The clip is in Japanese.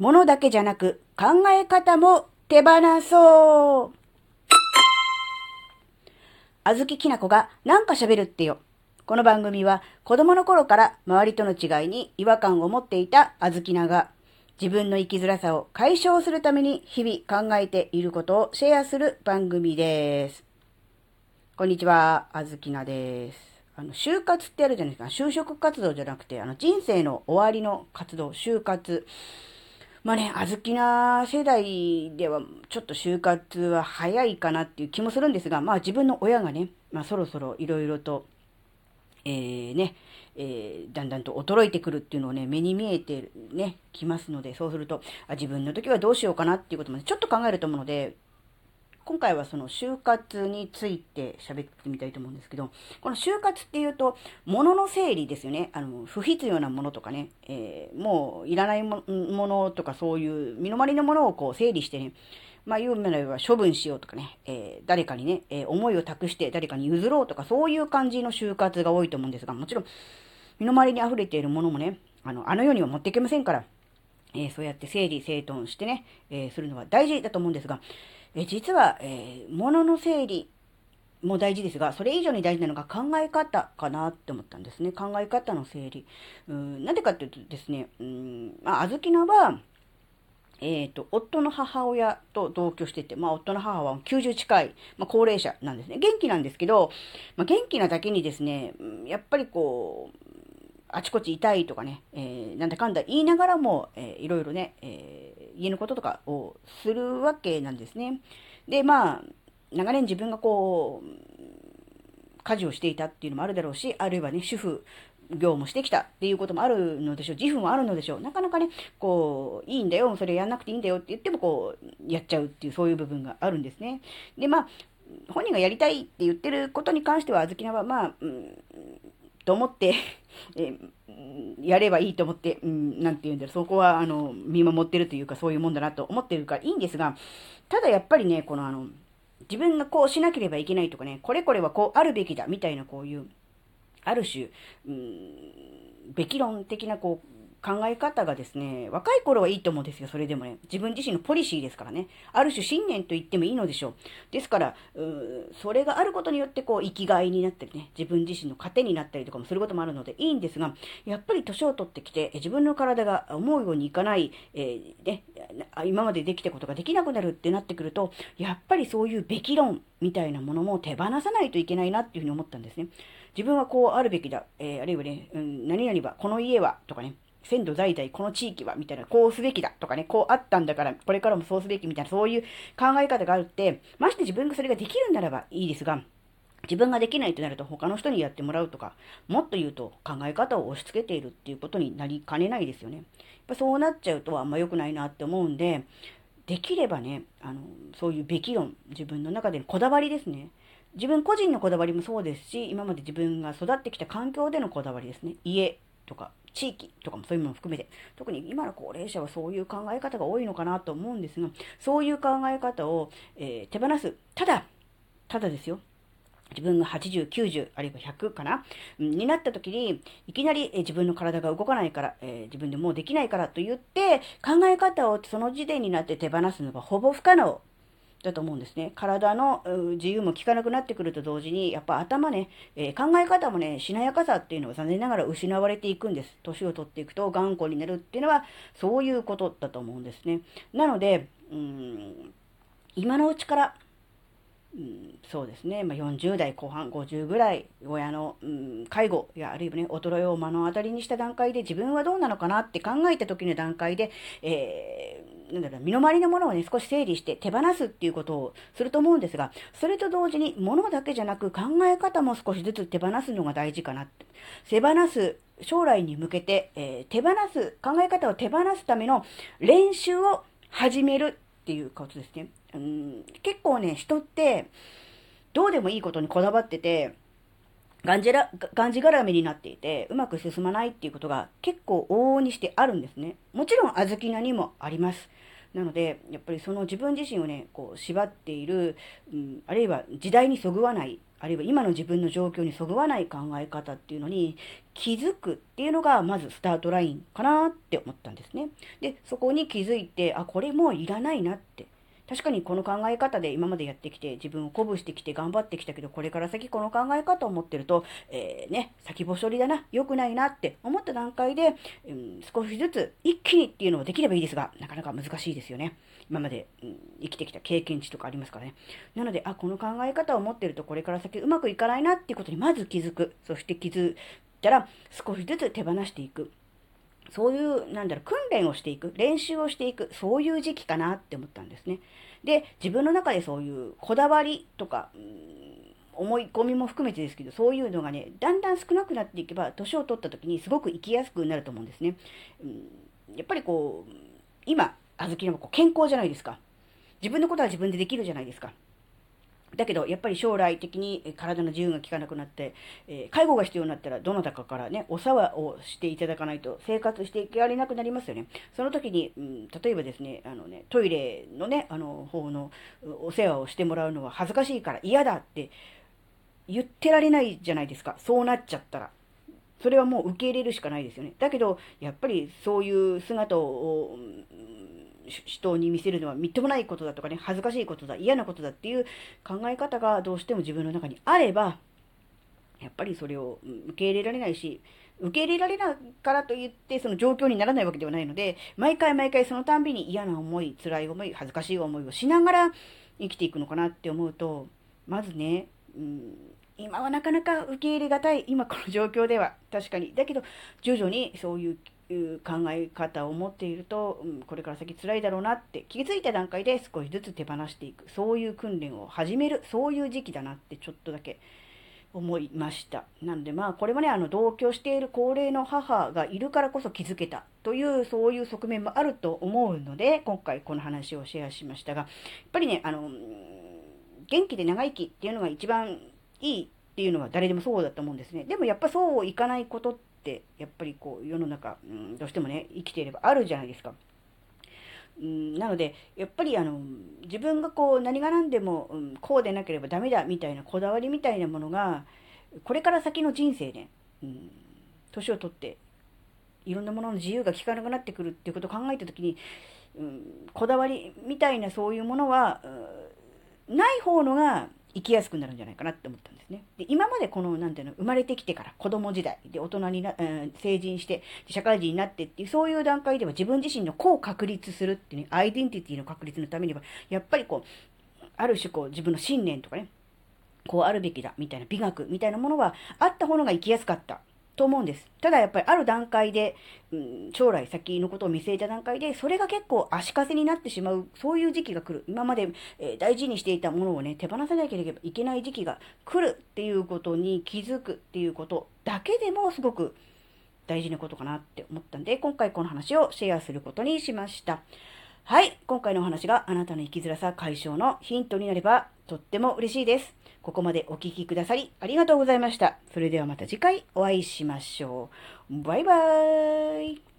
物だけじゃなく考え方も手放そう。あずききなこがなんか喋るってよ。この番組は子供の頃から周りとの違いに違和感を持っていたあずきなが自分の生きづらさを解消するために日々考えていることをシェアする番組です。こんにちは、あずきなです。あの、就活ってあるじゃないですか。就職活動じゃなくて、あの、人生の終わりの活動、就活。まあね、あずきな世代ではちょっと就活は早いかなっていう気もするんですが、まあ自分の親がね、まあそろそろいろいろと、えー、ね、えー、だんだんと衰えてくるっていうのをね、目に見えてね、きますので、そうすると、あ自分の時はどうしようかなっていうことも、ねちょっと考えると思うので、今回はその就活について喋ってみたいと思うんですけど、この就活っていうと、物の整理ですよね。あの、不必要なものとかね、えー、もういらないものとかそういう身の回りのものをこう整理してね、まあ言うならば処分しようとかね、えー、誰かにね、えー、思いを託して誰かに譲ろうとかそういう感じの就活が多いと思うんですが、もちろん身の回りに溢れているものもね、あの、あの世には持っていけませんから、えー、そうやって整理整頓してね、えー、するのは大事だと思うんですが、え実は、えー、物の整理も大事ですが、それ以上に大事なのが考え方かなって思ったんですね。考え方の整理。うんなんでかっていうとですね、うんまあ、あずきなは、えっ、ー、と、夫の母親と同居してて、まあ、夫の母は90近い、まあ、高齢者なんですね。元気なんですけど、まあ、元気なだけにですね、やっぱりこう、あちこち痛いとかね、えー、なんだかんだ言いながらも、えー、いろいろね、えー、家のこととかをするわけなんですね。で、まあ、長年自分がこう、家事をしていたっていうのもあるだろうし、あるいはね、主婦業もしてきたっていうこともあるのでしょう。自負もあるのでしょう。なかなかね、こう、いいんだよ、それやんなくていいんだよって言っても、こう、やっちゃうっていう、そういう部分があるんですね。で、まあ、本人がやりたいって言ってることに関しては、あずきなは、まあ、うんと思ってえやればいいと思って、うん、なんて言うんだろう、そこは、あの、見守ってるというか、そういうもんだなと思ってるからいいんですが、ただやっぱりね、このあの、自分がこうしなければいけないとかね、これこれはこうあるべきだ、みたいなこういう、ある種、うん、べき論的なこう、考え方がですね、若い頃はいいと思うんですよ、それでもね。自分自身のポリシーですからね。ある種信念と言ってもいいのでしょう。ですから、うそれがあることによって、こう、生きがいになったりね、自分自身の糧になったりとかもすることもあるのでいいんですが、やっぱり年を取ってきて、自分の体が思うようにいかない、えー、ね、今までできたことができなくなるってなってくると、やっぱりそういうべき論みたいなものも手放さないといけないなっていうふうに思ったんですね。自分はこうあるべきだ、えー、あるいはね、うん、何々は、この家は、とかね、先祖代々この地域はみたいな、こうすべきだとかね、こうあったんだから、これからもそうすべきみたいな、そういう考え方があるって、まして自分がそれができるならばいいですが、自分ができないとなると他の人にやってもらうとか、もっと言うと考え方を押し付けているっていうことになりかねないですよね。やっぱそうなっちゃうとあんま良くないなって思うんで、できればね、あの、そういうべき論、自分の中でのこだわりですね。自分個人のこだわりもそうですし、今まで自分が育ってきた環境でのこだわりですね。家とか地域とかもそういうもの含めて、特に今の高齢者はそういう考え方が多いのかなと思うんですが、そういう考え方を、えー、手放す。ただ、ただですよ。自分が80、90、あるいは100かな、になった時に、いきなり、自分の体が動かないから、えー、自分でもうできないからと言って、考え方をその時点になって手放すのがほぼ不可能だと思うんですね。体の自由も効かなくなってくると同時に、やっぱ頭ね、えー、考え方もね、しなやかさっていうのは残念ながら失われていくんです。年を取っていくと頑固になるっていうのは、そういうことだと思うんですね。なので、うん、今のうちから、うん、そうですね、まあ、40代後半、50ぐらい、親の、うん、介護やあるいはね、衰えを目の当たりにした段階で自分はどうなのかなって考えた時の段階で、えー、なんだろう、身の回りのものをね、少し整理して手放すっていうことをすると思うんですが、それと同時に物だけじゃなく考え方も少しずつ手放すのが大事かなって。手放す、将来に向けて、えー、手放す、考え方を手放すための練習を始めるっていうことですね。うん、結構ね、人って、どうでもいいことにこだわってて、がんじら、がんじがらめになっていて、うまく進まないっていうことが結構往々にしてあるんですね。もちろん、あずきなにもあります。なので、やっぱりその自分自身をね、こう、縛っている、うん、あるいは時代にそぐわない、あるいは今の自分の状況にそぐわない考え方っていうのに気づくっていうのがまずスタートラインかなって思ったんですね。で、そこに気づいて、あ、これもういらないなって。確かにこの考え方で今までやってきて自分を鼓舞してきて頑張ってきたけどこれから先この考え方を持ってると、えー、ね、先細りだな、良くないなって思った段階で、うん、少しずつ一気にっていうのはできればいいですが、なかなか難しいですよね。今まで、うん、生きてきた経験値とかありますからね。なので、あ、この考え方を持ってるとこれから先うまくいかないなっていうことにまず気づく。そして気づいたら少しずつ手放していく。そういう、なんだろう、訓練をしていく、練習をしていく、そういう時期かなって思ったんですね。で、自分の中でそういうこだわりとか、思い込みも含めてですけど、そういうのがね、だんだん少なくなっていけば、年を取った時にすごく生きやすくなると思うんですね。うん、やっぱりこう、今、小豆の子健康じゃないですか。自分のことは自分でできるじゃないですか。だけど、やっぱり将来的に体の自由が利かなくなって、えー、介護が必要になったら、どなたかからね、お世話をしていただかないと生活していけられなくなりますよね。その時に、うん、例えばですね、あのね、トイレのね、あの、方のお世話をしてもらうのは恥ずかしいから嫌だって言ってられないじゃないですか。そうなっちゃったら。それはもう受け入れるしかないですよね。だけど、やっぱりそういう姿を、人に見せるのはみっともないことだとかね、恥ずかしいことだ、嫌なことだっていう考え方がどうしても自分の中にあれば、やっぱりそれを受け入れられないし、受け入れられないからといってその状況にならないわけではないので、毎回毎回そのたんびに嫌な思い、辛い思い、恥ずかしい思いをしながら生きていくのかなって思うと、まずね、うん、今はなかなか受け入れがたい、今この状況では確かに。だけど、徐々にそういういう考え方を持っていると、うん、これから先辛いだろうなって気づいた段階で少しずつ手放していく。そういう訓練を始める。そういう時期だなってちょっとだけ思いました。なのでまあこれもね、あの同居している高齢の母がいるからこそ気づけたというそういう側面もあると思うので、今回この話をシェアしましたが、やっぱりね、あの、元気で長生きっていうのが一番いいっていうのは誰でもそうだと思うんですね。でもやっぱそういかないことってってやっぱりこう世の中、うん、どうしてもね生きていればあるじゃないですか。うん、なのでやっぱりあの自分がこう何が何でも、うん、こうでなければダメだみたいなこだわりみたいなものがこれから先の人生で、うん、年を取っていろんなものの自由が利かなくなってくるっていうことを考えた時に、うん、こだわりみたいなそういうものは、うん、ない方のが生きやすくなるんじゃないかなって思ったんですね。で今までこの、なんていうの、生まれてきてから子供時代で大人にな、えー、成人して社会人になってっていう、そういう段階では自分自身の子を確立するっていうね、アイデンティティの確立のためには、やっぱりこう、ある種こう自分の信念とかね、こうあるべきだみたいな美学みたいなものはあった方が生きやすかったと思うんです。ただやっぱりある段階で、うん、将来先のことを見据えた段階で、それが結構足かせになってしまう、そういう時期が来る。今まで、えー、大事にしていたものをね、手放さなければいけない時期が来るっていうことに気づくっていうことだけでもすごく大事なことかなって思ったんで、今回この話をシェアすることにしました。はい。今回のお話があなたの生きづらさ解消のヒントになればとっても嬉しいです。ここまでお聴きくださりありがとうございました。それではまた次回お会いしましょう。バイバーイ。